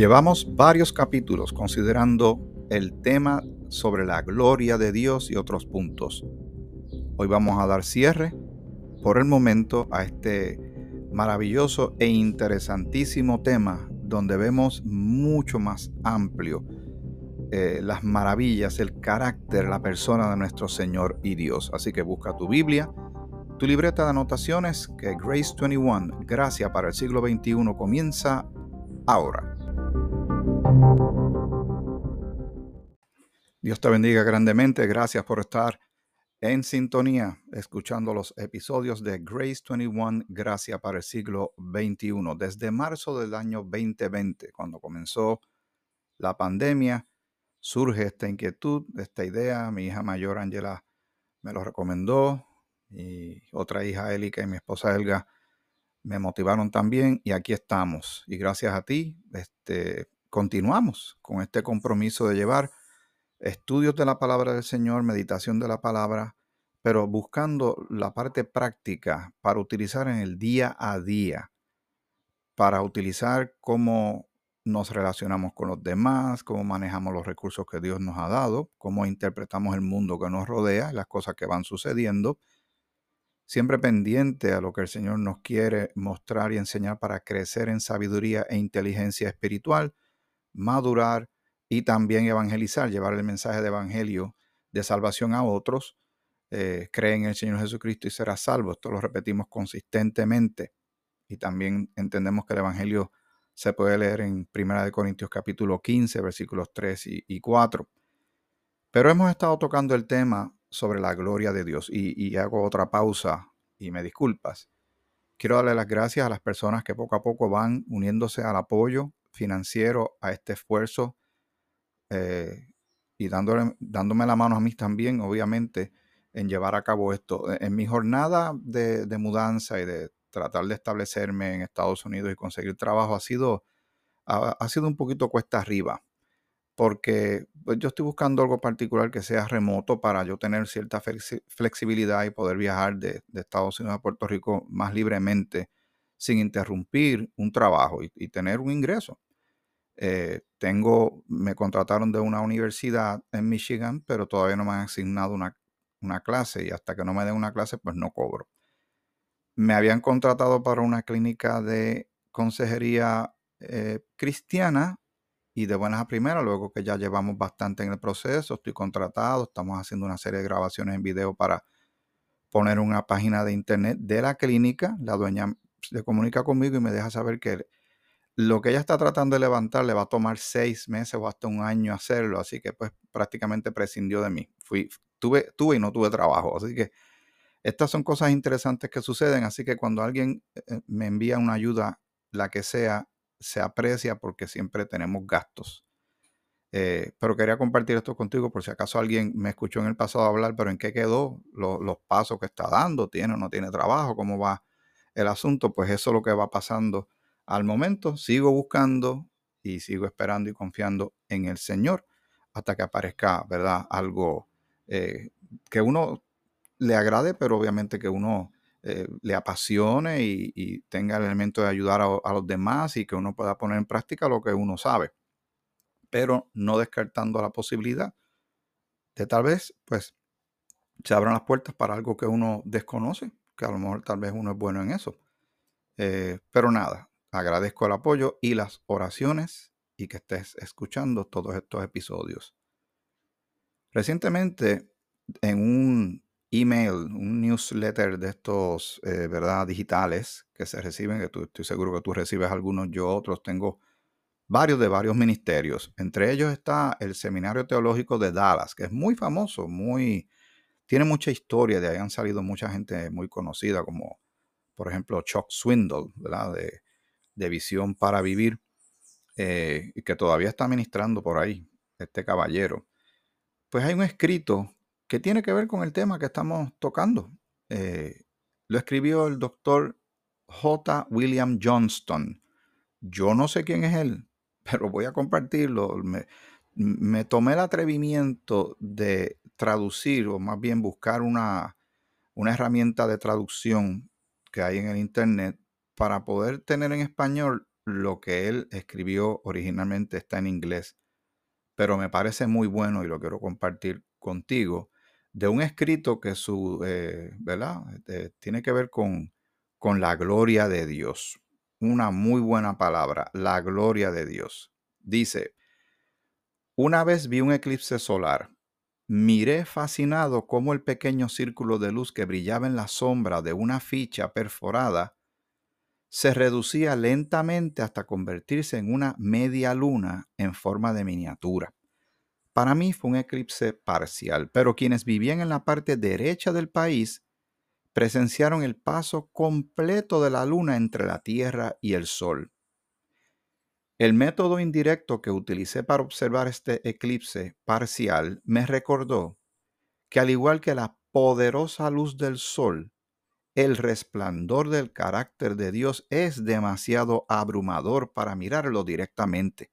Llevamos varios capítulos considerando el tema sobre la gloria de Dios y otros puntos. Hoy vamos a dar cierre por el momento a este maravilloso e interesantísimo tema donde vemos mucho más amplio eh, las maravillas, el carácter, la persona de nuestro Señor y Dios. Así que busca tu Biblia, tu libreta de anotaciones, que Grace 21, Gracia para el siglo XXI, comienza ahora. Dios te bendiga grandemente. Gracias por estar en sintonía escuchando los episodios de Grace 21, Gracia para el siglo XXI. Desde marzo del año 2020, cuando comenzó la pandemia, surge esta inquietud, esta idea. Mi hija mayor, Angela, me lo recomendó. Y otra hija, Elika, y mi esposa Elga, me motivaron también. Y aquí estamos. Y gracias a ti, este, continuamos con este compromiso de llevar estudios de la palabra del Señor, meditación de la palabra, pero buscando la parte práctica para utilizar en el día a día, para utilizar como nos relacionamos con los demás, cómo manejamos los recursos que Dios nos ha dado, cómo interpretamos el mundo que nos rodea, las cosas que van sucediendo, siempre pendiente a lo que el Señor nos quiere mostrar y enseñar para crecer en sabiduría e inteligencia espiritual, madurar y también evangelizar, llevar el mensaje de evangelio de salvación a otros. Eh, cree en el Señor Jesucristo y será salvo. Esto lo repetimos consistentemente. Y también entendemos que el evangelio se puede leer en Primera de Corintios capítulo 15, versículos 3 y, 4. Pero hemos estado tocando el tema sobre la gloria de Dios y, hago otra pausa y me disculpas. Quiero darle las gracias a las personas que poco a poco van uniéndose al apoyo financiero a este esfuerzo eh, y dándole, dándome la mano a mí también, obviamente, en llevar a cabo esto. En mi jornada de, de mudanza y de tratar de establecerme en Estados Unidos y conseguir trabajo ha sido, ha, sido un poquito cuesta arriba, porque pues, yo estoy buscando algo particular que sea remoto para yo tener cierta flexibilidad y poder viajar de, Estados Unidos a Puerto Rico más libremente sin interrumpir un trabajo y, tener un ingreso. Eh, tengo, me contrataron de una universidad en Michigan, pero todavía no me han asignado una, una clase y hasta que no me den una clase, pues no cobro me habían contratado para una clínica de consejería eh, cristiana y de buenas a primeras, luego que ya llevamos bastante en el proceso, estoy contratado, estamos haciendo una serie de grabaciones en video para poner una página de internet de la clínica, la dueña se comunica conmigo y me deja saber que lo que ella está tratando de levantar le va a tomar seis meses o hasta un año hacerlo, así que pues prácticamente prescindió de mí. Fui, tuve, tuve y no tuve trabajo, así que estas son cosas interesantes que suceden, así que cuando alguien eh, eh, me envía una ayuda, la que sea, se aprecia porque siempre tenemos gastos. Eh, pero quería compartir esto contigo por si acaso alguien me escuchó en el pasado hablar, pero en qué quedó, los pasos que está dando, tiene o no tiene trabajo, cómo va el asunto, pues eso es lo que va pasando al momento. Sigo buscando y sigo esperando y confiando en el Señor hasta que aparezca, ¿verdad? Algo que uno le agrade, pero obviamente que uno eh, le apasione y, tenga el elemento de ayudar a, los demás y que uno pueda poner en práctica lo que uno sabe. Pero no descartando la posibilidad de tal vez, pues, se abran las puertas para algo que uno desconoce, que a lo mejor tal vez uno es bueno en eso. Eh, pero nada, agradezco el apoyo y las oraciones y que estés escuchando todos estos episodios. Recientemente, en un email, un newsletter de estos, eh, ¿verdad? Digitales que se reciben, que tú, estoy seguro que tú recibes algunos, yo otros, tengo varios de varios ministerios. Entre ellos está el Seminario Teológico de Dallas, que es muy famoso, muy, tiene mucha historia, de ahí han salido mucha gente muy conocida, como por ejemplo Chuck Swindle, ¿verdad? De, Visión para Vivir, eh, y que todavía está ministrando por ahí, este caballero. Pues hay un escrito que tiene que ver con el tema que estamos tocando. Eh, lo escribió el doctor J. William Johnston. Yo no sé quién es él, pero voy a compartirlo. Tomé el atrevimiento de traducir, o más bien buscar una, una herramienta de traducción que hay en el Internet para poder tener en español lo que él escribió originalmente está en inglés, pero me parece muy bueno y lo quiero compartir contigo, de un escrito que su, eh, ¿verdad? Eh, tiene que ver con, con la gloria de Dios. Una muy buena palabra, la gloria de Dios. Dice, una vez vi un eclipse solar. Miré fascinado cómo el pequeño círculo de luz que brillaba en la sombra de una ficha perforada se reducía lentamente hasta convertirse en una media luna en forma de miniatura. Para mí fue un eclipse parcial, pero quienes vivían en la parte derecha del país presenciaron el paso completo de la luna entre la Tierra y el Sol. El método indirecto que utilicé para observar este eclipse parcial me recordó que al igual que la poderosa luz del Sol, el resplandor del carácter de Dios es demasiado abrumador para mirarlo directamente.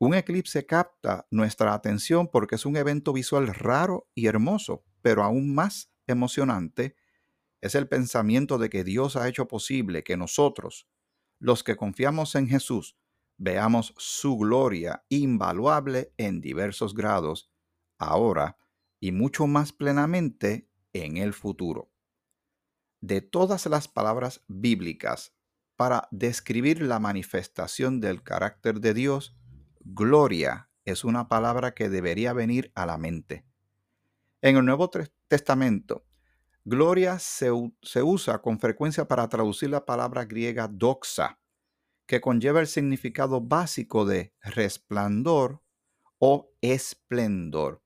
Un eclipse capta nuestra atención porque es un evento visual raro y hermoso, pero aún más emocionante es el pensamiento de que Dios ha hecho posible que nosotros, los que confiamos en Jesús, veamos su gloria invaluable en diversos grados, ahora y mucho más plenamente en el futuro de todas las palabras bíblicas para describir la manifestación del carácter de Dios, gloria es una palabra que debería venir a la mente. En el Nuevo Testamento, gloria se, usa con frecuencia para traducir la palabra griega doxa, que conlleva el significado básico de resplandor o esplendor.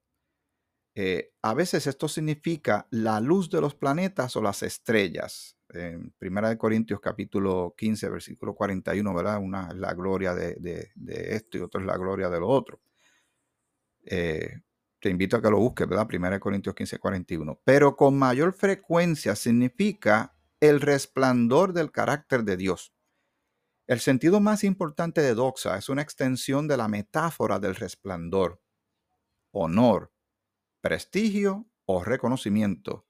Eh, a veces esto significa la luz de los planetas o las estrellas. En Primera de Corintios capítulo 15, versículo 41, ¿verdad? Una es la gloria de, esto y otra es la gloria de lo otro. Eh, te invito a que lo busques, ¿verdad? Primera de Corintios 15, 41. Pero con mayor frecuencia significa el resplandor del carácter de Dios. El sentido más importante de doxa es una extensión de la metáfora del resplandor, honor, prestigio o reconocimiento.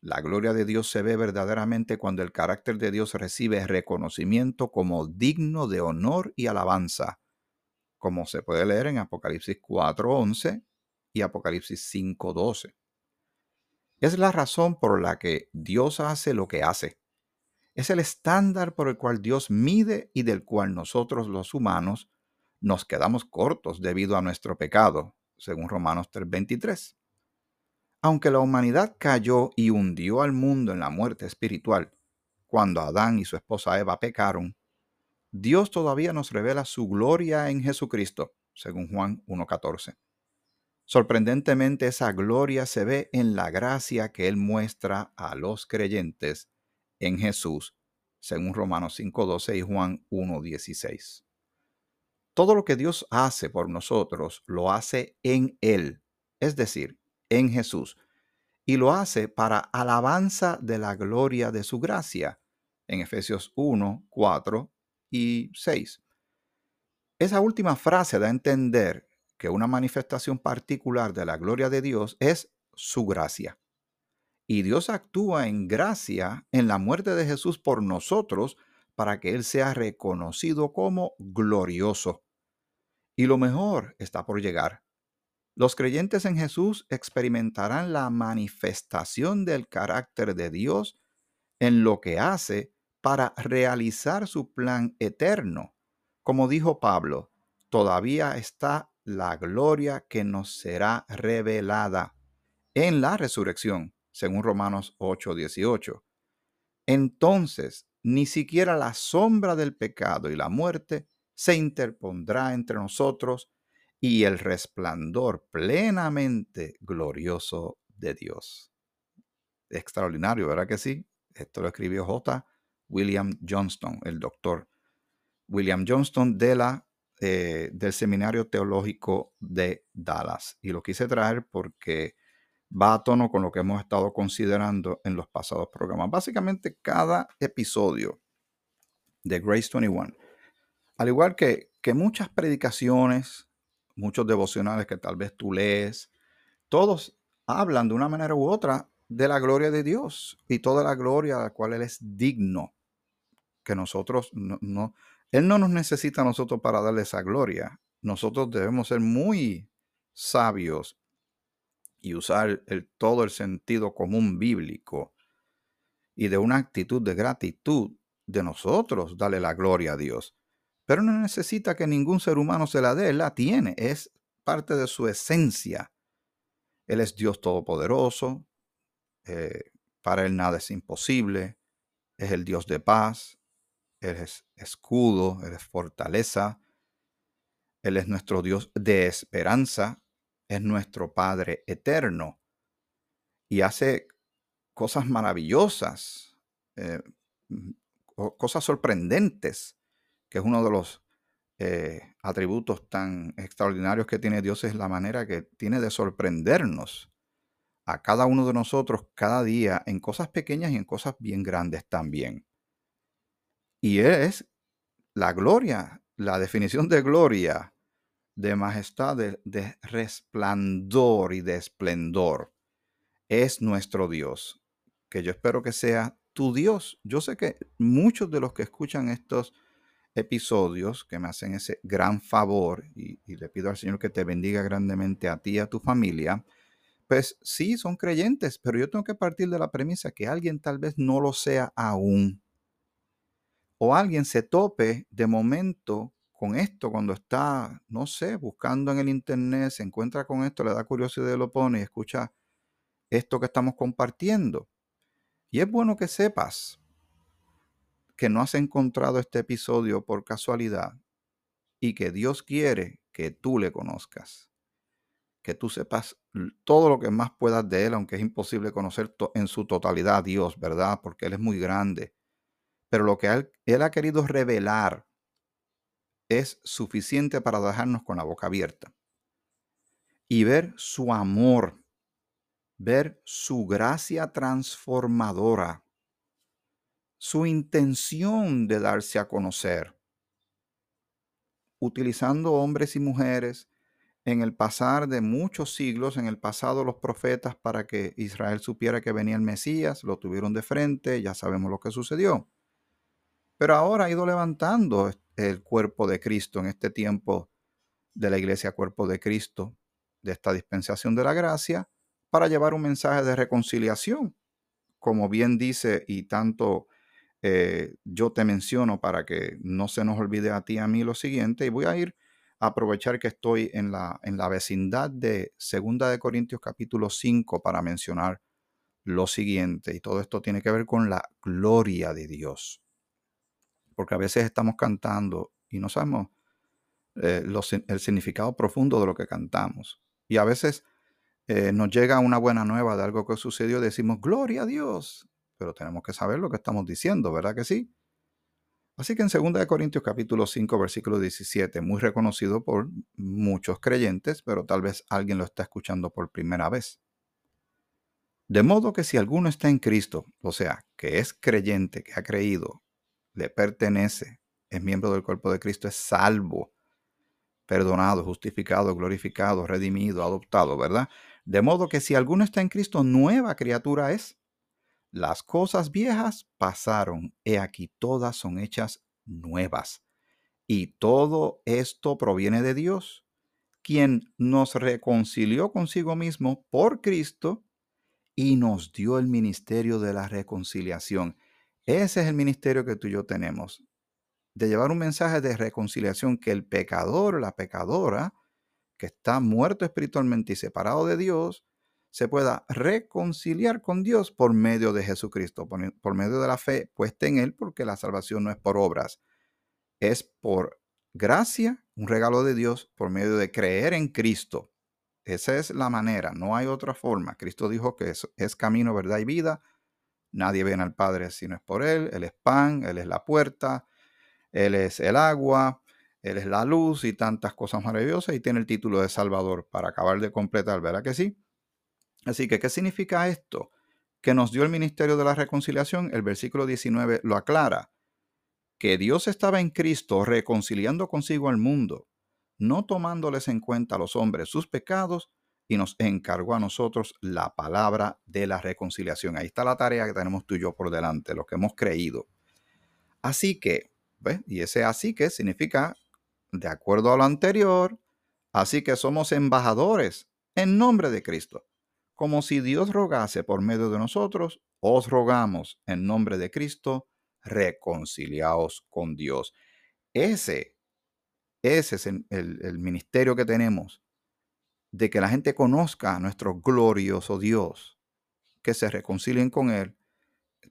La gloria de Dios se ve verdaderamente cuando el carácter de Dios recibe reconocimiento como digno de honor y alabanza, como se puede leer en Apocalipsis 4.11 y Apocalipsis 5.12. Es la razón por la que Dios hace lo que hace. Es el estándar por el cual Dios mide y del cual nosotros los humanos nos quedamos cortos debido a nuestro pecado, según Romanos 3:23. Aunque la humanidad cayó y hundió al mundo en la muerte espiritual, cuando Adán y su esposa Eva pecaron, Dios todavía nos revela su gloria en Jesucristo, según Juan 1.14. Sorprendentemente esa gloria se ve en la gracia que Él muestra a los creyentes en Jesús, según Romanos 5.12 y Juan 1.16. Todo lo que Dios hace por nosotros lo hace en Él, es decir, en Jesús, y lo hace para alabanza de la gloria de su gracia, en Efesios 1, 4 y 6. Esa última frase da a entender que una manifestación particular de la gloria de Dios es su gracia. Y Dios actúa en gracia en la muerte de Jesús por nosotros para que Él sea reconocido como glorioso. Y lo mejor está por llegar. Los creyentes en Jesús experimentarán la manifestación del carácter de Dios en lo que hace para realizar su plan eterno. Como dijo Pablo, todavía está la gloria que nos será revelada en la resurrección, según Romanos 8:18. Entonces, ni siquiera la sombra del pecado y la muerte se interpondrá entre nosotros y el resplandor plenamente glorioso de Dios. Extraordinario, ¿verdad que sí? Esto lo escribió J. William Johnston, el doctor William Johnston de la, eh, del Seminario Teológico de Dallas. Y lo quise traer porque va a tono con lo que hemos estado considerando en los pasados programas. Básicamente cada episodio de Grace 21, al igual que, que muchas predicaciones, muchos devocionales que tal vez tú lees, todos hablan de una manera u otra de la gloria de Dios y toda la gloria a la cual Él es digno. que nosotros no, no, Él no nos necesita a nosotros para darle esa gloria. Nosotros debemos ser muy sabios y usar todo el sentido común bíblico y de una actitud de gratitud de nosotros darle la gloria a Dios. Pero no necesita que ningún ser humano se la dé, Él la tiene, es parte de su esencia. Él es Dios todopoderoso, eh, para Él nada es imposible, es el Dios de paz, Él es escudo, Él es fortaleza, Él es nuestro Dios de esperanza, es nuestro Padre eterno y hace cosas maravillosas, eh, cosas sorprendentes, que es uno de los eh, atributos tan extraordinarios que tiene Dios, es la manera que tiene de sorprendernos a cada uno de nosotros cada día en cosas pequeñas y en cosas bien grandes también. Y es la gloria, la definición de gloria, de majestad, de, resplandor y de esplendor. Es nuestro Dios, que yo espero que sea tu Dios. Yo sé que muchos de los que escuchan estos episodios, que me hacen ese gran favor, y, y le pido al Señor que te bendiga grandemente a ti y a tu familia, pues sí, son creyentes, pero yo tengo que partir de la premisa que alguien tal vez no lo sea aún. O alguien se tope de momento con esto cuando está, no sé, buscando en el internet, se encuentra con esto, le da curiosidad lo pone y escucha esto que estamos compartiendo. Y es bueno que sepas que no has encontrado este episodio por casualidad y que Dios quiere que tú le conozcas que tú sepas todo lo que más puedas de Él, aunque es imposible conocer en su totalidad a Dios, ¿verdad? Porque Él es muy grande. Pero lo que él, ha querido revelar es suficiente para dejarnos con la boca abierta. Y ver su amor, ver su gracia transformadora, su intención de darse a conocer, utilizando hombres y mujeres en el pasar de muchos siglos, en el pasado los profetas para que Israel supiera que venía el Mesías, lo tuvieron de frente, ya sabemos lo que sucedió. Pero ahora ha ido levantando el cuerpo de Cristo en este tiempo de la iglesia cuerpo de Cristo, de esta dispensación de la gracia, para llevar un mensaje de reconciliación. Como bien dice y tanto eh, yo te menciono para que no se nos olvide a ti y a mí lo siguiente, y voy a ir aprovechar que estoy en la, en la vecindad de Segunda de Corintios capítulo 5 para mencionar lo siguiente. Y todo esto tiene que ver con la gloria de Dios. Porque a veces estamos cantando y no sabemos eh, el significado profundo de lo que cantamos. Y a veces eh, nos llega una buena nueva de algo que sucedió y decimos, gloria a Dios. Pero tenemos que saber lo que estamos diciendo, ¿verdad que sí? Así que en 2 Corintios capítulo 5 versículo 17, muy reconocido por muchos creyentes, pero tal vez alguien lo está escuchando por primera vez. De modo que si alguno está en Cristo, o sea, que es creyente, que ha creído, le pertenece, es miembro del cuerpo de Cristo, es salvo, perdonado, justificado, glorificado, redimido, adoptado, ¿verdad? De modo que si alguno está en Cristo, nueva criatura es las cosas viejas pasaron, he aquí todas son hechas nuevas. Y todo esto proviene de Dios, quien nos reconcilió consigo mismo por Cristo y nos dio el ministerio de la reconciliación. Ese es el ministerio que tú y yo tenemos, de llevar un mensaje de reconciliación que el pecador, la pecadora, que está muerto espiritualmente y separado de Dios, se pueda reconciliar con Dios por medio de Jesucristo, por, medio de la fe puesta en Él, porque la salvación no es por obras, es por gracia, un regalo de Dios, por medio de creer en Cristo. Esa es la manera, no hay otra forma. Cristo dijo que es, es camino, verdad y vida. Nadie viene al Padre si no es por Él. Él es pan, Él es la puerta, Él es el agua, Él es la luz y tantas cosas maravillosas y tiene el título de Salvador para acabar de completar, ¿verdad que sí? Así que, ¿qué significa esto? Que nos dio el ministerio de la reconciliación, el versículo 19 lo aclara, que Dios estaba en Cristo reconciliando consigo al mundo, no tomándoles en cuenta a los hombres sus pecados, y nos encargó a nosotros la palabra de la reconciliación. Ahí está la tarea que tenemos tú y yo por delante, lo que hemos creído. Así que, ¿ves? Y ese así que significa, de acuerdo a lo anterior, así que somos embajadores en nombre de Cristo. Como si Dios rogase por medio de nosotros, os rogamos en nombre de Cristo, reconciliaos con Dios. Ese, ese es el, el ministerio que tenemos, de que la gente conozca a nuestro glorioso Dios, que se reconcilien con Él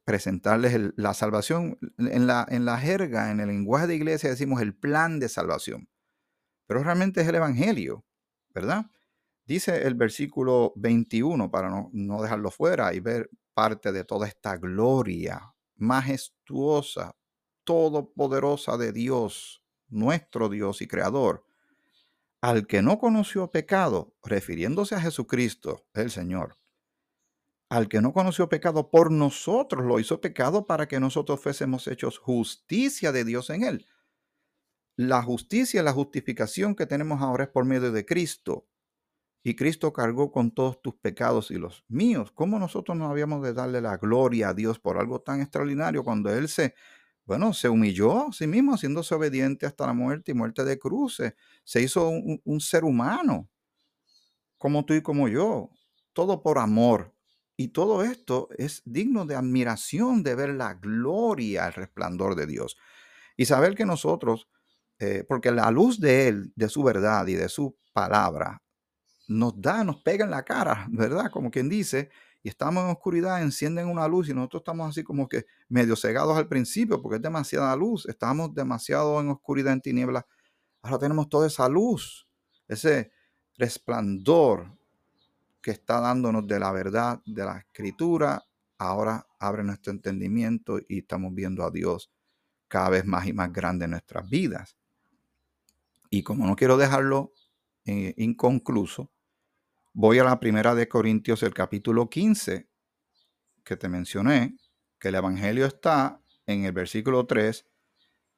presentarles la salvación. En la, en la jerga, en el lenguaje de iglesia decimos el plan de salvación, pero realmente es el Evangelio, ¿verdad? Dice el versículo 21, para no, no dejarlo fuera y ver parte de toda esta gloria majestuosa, todopoderosa de Dios, nuestro Dios y Creador, al que no conoció pecado, refiriéndose a Jesucristo, el Señor al que no conoció pecado por nosotros, lo hizo pecado para que nosotros fuésemos hechos justicia de Dios en él. La justicia, la justificación que tenemos ahora es por medio de Cristo. Y Cristo cargó con todos tus pecados y los míos. ¿Cómo nosotros no habíamos de darle la gloria a Dios por algo tan extraordinario cuando Él se, bueno, se humilló a sí mismo, haciéndose obediente hasta la muerte y muerte de cruces? Se hizo un, un ser humano, como tú y como yo. Todo por amor, y todo esto es digno de admiración de ver la gloria, el resplandor de Dios. Y saber que nosotros, eh, porque la luz de Él, de su verdad y de su palabra, nos da, nos pega en la cara, ¿verdad? Como quien dice, y estamos en oscuridad, encienden una luz y nosotros estamos así como que medio cegados al principio porque es demasiada luz, estamos demasiado en oscuridad, en tinieblas. Ahora tenemos toda esa luz, ese resplandor que está dándonos de la verdad de la escritura, ahora abre nuestro entendimiento y estamos viendo a Dios cada vez más y más grande en nuestras vidas. Y como no quiero dejarlo eh, inconcluso, voy a la primera de Corintios, el capítulo 15, que te mencioné, que el Evangelio está en el versículo 3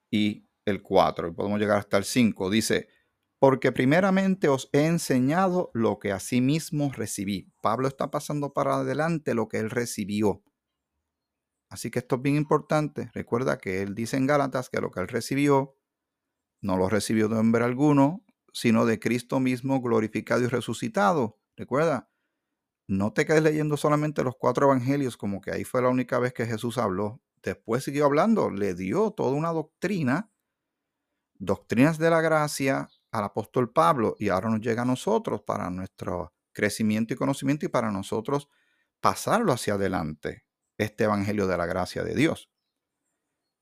y el 4, y podemos llegar hasta el 5. Dice, porque primeramente os he enseñado lo que mismo recibí. Pablo está pasando para adelante lo que él recibió. Así que esto es bien importante. Recuerda que él dice en Gálatas que lo que él recibió no lo recibió de hombre alguno, sino de Cristo mismo glorificado y resucitado. Recuerda, no te quedes leyendo solamente los cuatro evangelios como que ahí fue la única vez que Jesús habló. Después siguió hablando, le dio toda una doctrina, doctrinas de la gracia, al apóstol Pablo y ahora nos llega a nosotros para nuestro crecimiento y conocimiento y para nosotros pasarlo hacia adelante, este Evangelio de la gracia de Dios.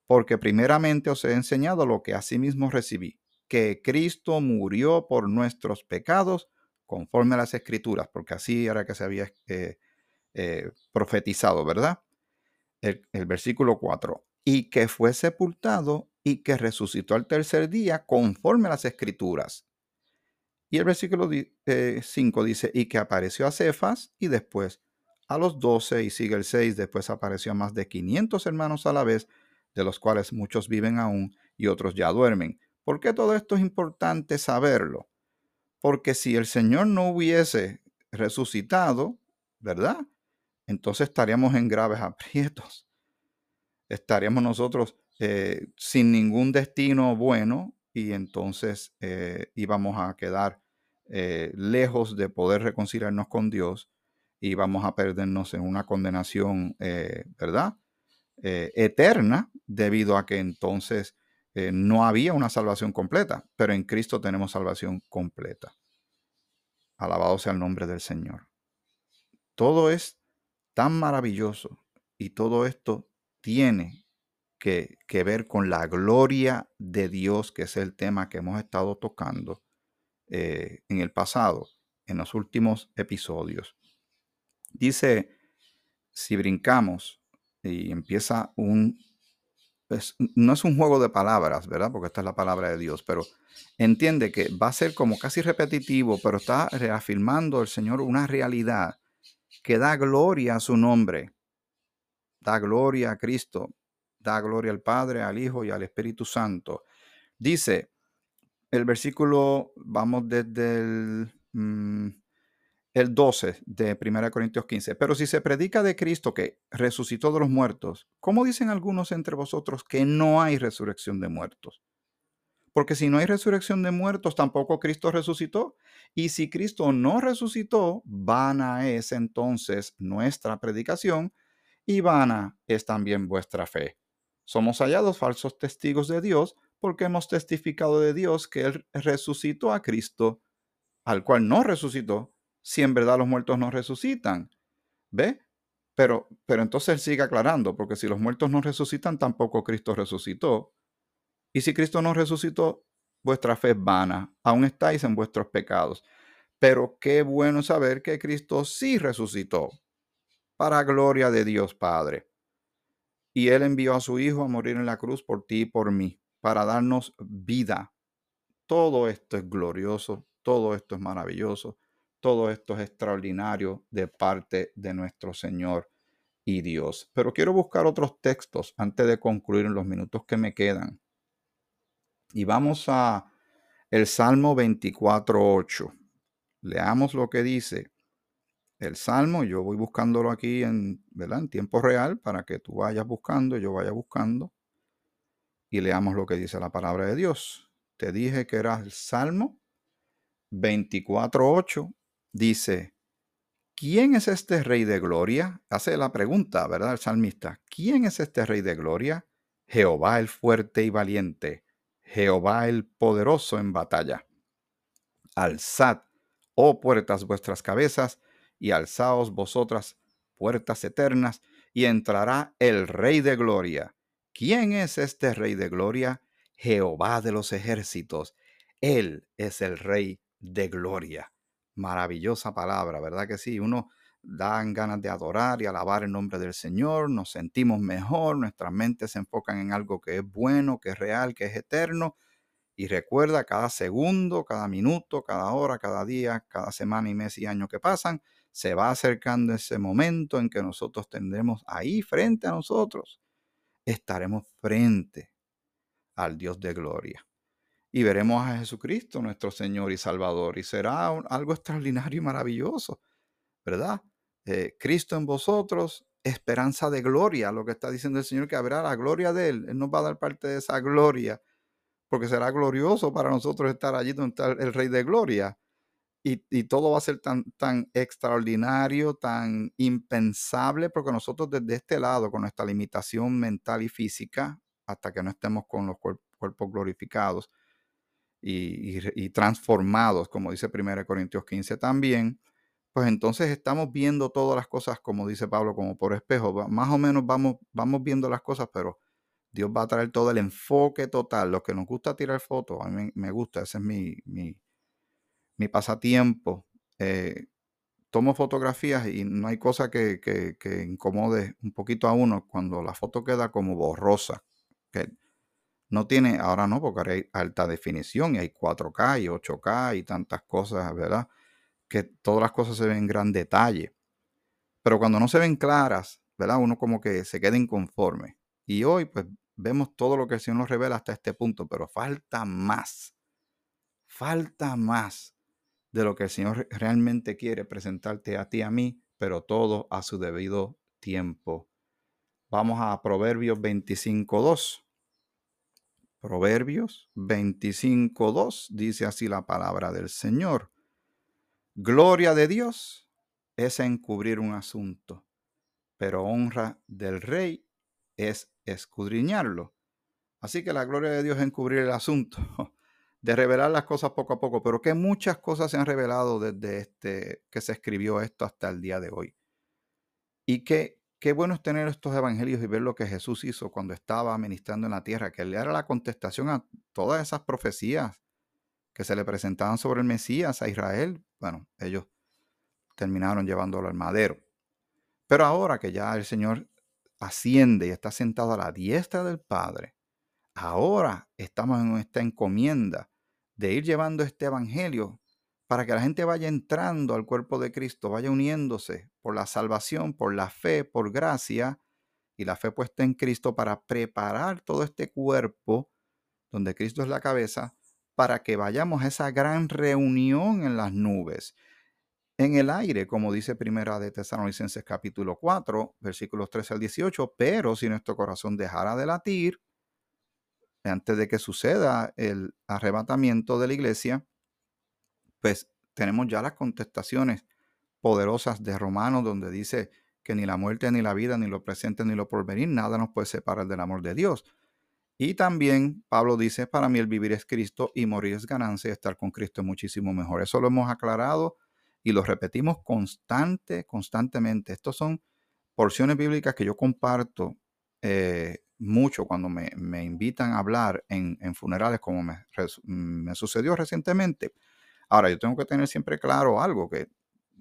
Porque primeramente os he enseñado lo que asimismo recibí, que Cristo murió por nuestros pecados conforme a las escrituras, porque así era que se había eh, eh, profetizado, ¿verdad? El, el versículo 4, y que fue sepultado y que resucitó al tercer día conforme a las escrituras. Y el versículo 5 eh, dice, y que apareció a Cefas y después a los doce y sigue el 6, después apareció a más de 500 hermanos a la vez, de los cuales muchos viven aún y otros ya duermen. ¿Por qué todo esto es importante saberlo? Porque si el Señor no hubiese resucitado, ¿verdad? Entonces estaríamos en graves aprietos. Estaríamos nosotros eh, sin ningún destino bueno y entonces eh, íbamos a quedar eh, lejos de poder reconciliarnos con Dios y vamos a perdernos en una condenación, ¿verdad? eterna debido a que entonces no había una salvación completa, pero en Cristo tenemos salvación completa. Alabado sea el nombre del Señor. Todo es tan maravilloso y todo esto tiene que, ver con la gloria de Dios, que es el tema que hemos estado tocando eh, en el pasado, en los últimos episodios. Dice, si brincamos y empieza un... no es un juego de palabras, ¿verdad? Porque esta es la palabra de Dios, pero entiende que va a ser como casi repetitivo, pero está reafirmando el Señor una realidad que da gloria a su nombre, da gloria a Cristo, da gloria al Padre, al Hijo y al Espíritu Santo. Dice el versículo, vamos desde el, mm, el 12 de 1 Corintios 15. Pero si se predica de Cristo que resucitó de los muertos, ¿cómo dicen algunos entre vosotros que no hay resurrección de muertos? Porque si no hay resurrección de muertos, tampoco Cristo resucitó. Y si Cristo no resucitó, vana es entonces nuestra predicación y vana es también vuestra fe. Somos hallados falsos testigos de Dios porque hemos testificado de Dios que Él resucitó a Cristo, al cual no resucitó, si en verdad los muertos no resucitan. ¿Ve? Pero, pero entonces Él sigue aclarando, porque si los muertos no resucitan, tampoco Cristo resucitó. Y si Cristo no resucitó, vuestra fe es vana, aún estáis en vuestros pecados. Pero qué bueno saber que Cristo sí resucitó, para gloria de Dios Padre. Y Él envió a su Hijo a morir en la cruz por ti y por mí, para darnos vida. Todo esto es glorioso, todo esto es maravilloso, todo esto es extraordinario de parte de nuestro Señor y Dios. Pero quiero buscar otros textos antes de concluir en los minutos que me quedan. Y vamos a el Salmo 24.8. Leamos lo que dice el Salmo. Yo voy buscándolo aquí en, ¿verdad? en tiempo real para que tú vayas buscando, yo vaya buscando. Y leamos lo que dice la palabra de Dios. Te dije que era el Salmo 24.8. Dice, ¿quién es este rey de gloria? Hace la pregunta, ¿verdad? El salmista. ¿Quién es este rey de gloria? Jehová el fuerte y valiente Jehová el poderoso en batalla. Alzad, oh puertas, vuestras cabezas, y alzaos vosotras, puertas eternas, y entrará el Rey de Gloria. ¿Quién es este Rey de Gloria? Jehová de los ejércitos. Él es el Rey de Gloria. Maravillosa palabra, ¿verdad que sí? Uno dan ganas de adorar y alabar el nombre del Señor, nos sentimos mejor, nuestras mentes se enfocan en algo que es bueno, que es real, que es eterno. Y recuerda, cada segundo, cada minuto, cada hora, cada día, cada semana y mes y año que pasan, se va acercando ese momento en que nosotros tendremos ahí frente a nosotros. Estaremos frente al Dios de gloria. Y veremos a Jesucristo, nuestro Señor y Salvador. Y será algo extraordinario y maravilloso, ¿verdad? Eh, Cristo en vosotros, esperanza de gloria, lo que está diciendo el Señor, que habrá la gloria de Él. Él nos va a dar parte de esa gloria, porque será glorioso para nosotros estar allí donde está el Rey de Gloria. Y, todo va a ser tan, tan extraordinario, tan impensable, porque nosotros desde este lado, con nuestra limitación mental y física, hasta que no estemos con los cuerpos glorificados y, transformados, como dice 1 Corintios 15 también, pues entonces estamos viendo todas las cosas, como dice Pablo, como por espejo. Más o menos vamos, vamos viendo las cosas, pero Dios va a traer todo el enfoque total. Lo que nos gusta tirar fotos, a mí me gusta, ese es mi, mi, pasatiempo. Eh, tomo fotografías y no hay cosa que, que, incomode un poquito a uno cuando la foto queda como borrosa. Que no tiene, ahora no, porque hay alta definición y hay 4K y 8K y tantas cosas, ¿verdad? que todas las cosas se ven en gran detalle. Pero cuando no se ven claras, ¿verdad? Uno como que se queda inconforme. Y hoy pues vemos todo lo que el Señor nos revela hasta este punto, pero falta más. Falta más de lo que el Señor realmente quiere presentarte a ti a mí, pero todo a su debido tiempo. Vamos a Proverbios 25.2. Proverbios 25.2 dice así la palabra del Señor. Gloria de Dios es encubrir un asunto, pero honra del rey es escudriñarlo. Así que la gloria de Dios es encubrir el asunto, de revelar las cosas poco a poco, pero que muchas cosas se han revelado desde este que se escribió esto hasta el día de hoy. Y que qué bueno es tener estos evangelios y ver lo que Jesús hizo cuando estaba ministrando en la tierra, que él era la contestación a todas esas profecías que se le presentaban sobre el Mesías a Israel, bueno, ellos terminaron llevándolo al madero. Pero ahora que ya el Señor asciende y está sentado a la diestra del Padre, ahora estamos en esta encomienda de ir llevando este evangelio para que la gente vaya entrando al cuerpo de Cristo, vaya uniéndose por la salvación, por la fe, por gracia y la fe puesta en Cristo para preparar todo este cuerpo donde Cristo es la cabeza para que vayamos a esa gran reunión en las nubes. en el aire, como dice Primera de Tesalonicenses capítulo 4, versículos 13 al 18, pero si nuestro corazón dejara de latir antes de que suceda el arrebatamiento de la iglesia, pues tenemos ya las contestaciones poderosas de Romanos donde dice que ni la muerte, ni la vida, ni lo presente, ni lo porvenir, nada nos puede separar del amor de Dios. Y también Pablo dice, para mí el vivir es Cristo y morir es ganancia y estar con Cristo es muchísimo mejor. Eso lo hemos aclarado y lo repetimos constante, constantemente. Estos son porciones bíblicas que yo comparto eh, mucho cuando me, invitan a hablar en, funerales, como me, me, sucedió recientemente. Ahora, yo tengo que tener siempre claro algo, que,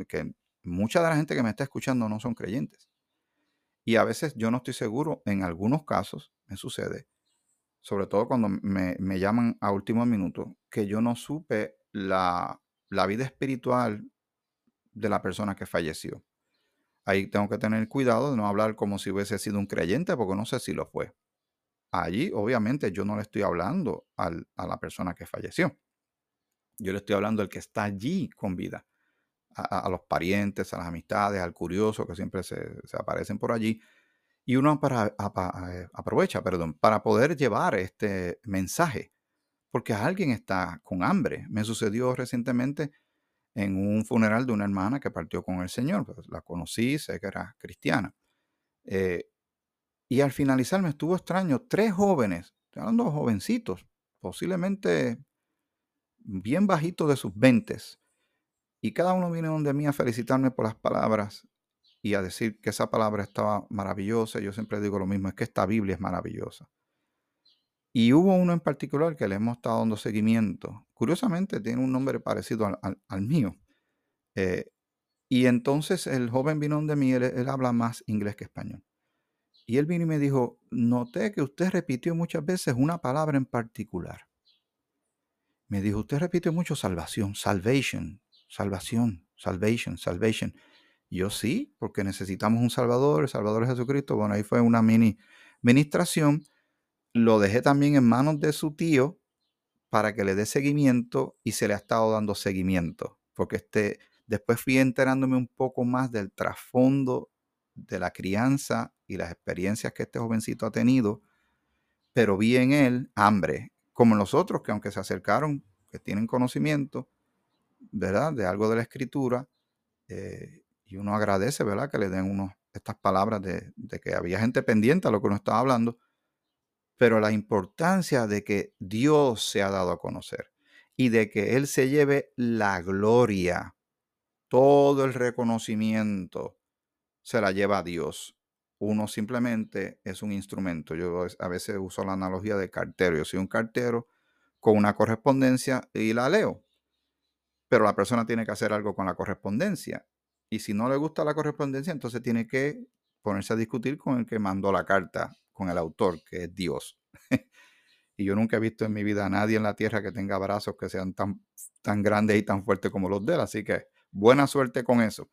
que mucha de la gente que me está escuchando no son creyentes. Y a veces yo no estoy seguro, en algunos casos me sucede, sobre todo cuando me, me llaman a último minuto, que yo no supe la, la vida espiritual de la persona que falleció. Ahí tengo que tener cuidado de no hablar como si hubiese sido un creyente, porque no sé si lo fue. Allí, obviamente, yo no le estoy hablando a la persona que falleció. Yo le estoy hablando al que está allí con vida. A, los parientes, a las amistades, al curioso que siempre se, aparecen por allí. Y uno para, eh, aprovecha, perdón, para poder llevar este mensaje. Porque alguien está con hambre. Me sucedió recientemente en un funeral de una hermana que partió con el Señor. Pues, la conocí, sé que era cristiana. Eh, y al finalizar me estuvo extraño, tres jóvenes, hablando jovencitos, posiblemente bien bajitos de sus veintes, y cada uno vino donde mí a felicitarme por las palabras y a decir que esa palabra estaba maravillosa. Yo siempre digo lo mismo, es que esta Biblia es maravillosa. Y hubo uno en particular que le hemos estado dando seguimiento. Curiosamente tiene un nombre parecido al, mío. Eh, y entonces el joven vino donde mí, él, habla más inglés que español. Y él vino y me dijo, noté que usted repitió muchas veces una palabra en particular. Me dijo, usted repite mucho salvación, salvation, salvación, salvation, salvation. yo sí, porque necesitamos un Salvador, el Salvador es Jesucristo. Bueno, ahí fue una mini ministración lo dejé también en manos de su tío para que le dé seguimiento y se le ha estado dando seguimiento, porque este, después fui enterándome un poco más del trasfondo de la crianza y las experiencias que este jovencito ha tenido, pero vi en él hambre, como los otros que aunque se acercaron, que tienen conocimiento, De algo de la escritura, eh, y uno agradece, ¿verdad? Que le den unos, estas palabras de, de que había gente pendiente a lo que uno estaba hablando, pero la importancia de que Dios se ha dado a conocer y de que Él se lleve la gloria, todo el reconocimiento se la lleva a Dios. Uno simplemente es un instrumento. Yo a veces uso la analogía de cartero. Yo soy un cartero con una correspondencia y la leo. Pero la persona tiene que hacer algo con la correspondencia. Y si no le gusta la correspondencia, entonces tiene que ponerse a discutir con el que mandó la carta con el autor, que es Dios. y yo nunca he visto en mi vida a nadie en la tierra que tenga brazos que sean tan, tan grandes y tan fuertes como los de él. Así que buena suerte con eso.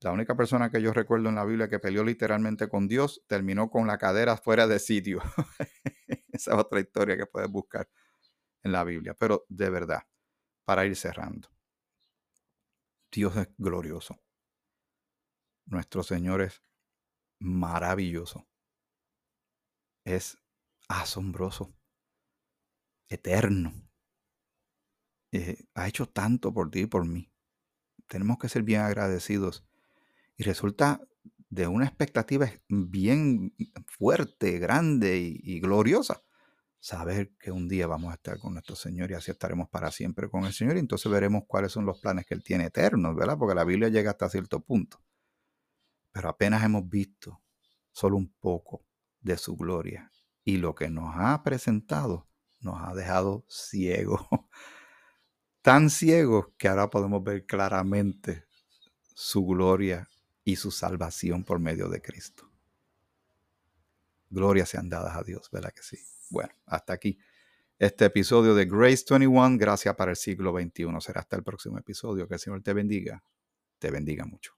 La única persona que yo recuerdo en la Biblia que peleó literalmente con Dios terminó con la cadera fuera de sitio. Esa es otra historia que puedes buscar en la Biblia. Pero de verdad, para ir cerrando, Dios es glorioso. Nuestro Señor es maravilloso es asombroso, eterno. Eh, ha hecho tanto por ti y por mí. Tenemos que ser bien agradecidos. Y resulta de una expectativa bien fuerte, grande y, gloriosa. Saber que un día vamos a estar con nuestro Señor y así estaremos para siempre con el Señor. Y entonces veremos cuáles son los planes que Él tiene eternos, ¿verdad? Porque la Biblia llega hasta cierto punto. Pero apenas hemos visto solo un poco de su gloria. Y lo que nos ha presentado nos ha dejado ciegos. Tan ciegos que ahora podemos ver claramente su gloria y su salvación por medio de Cristo. Gloria sean dadas a Dios, ¿verdad que sí? Bueno, hasta aquí este episodio de Grace 21, gracias para el siglo XXI. Será hasta el próximo episodio. Que el Señor te bendiga, te bendiga mucho.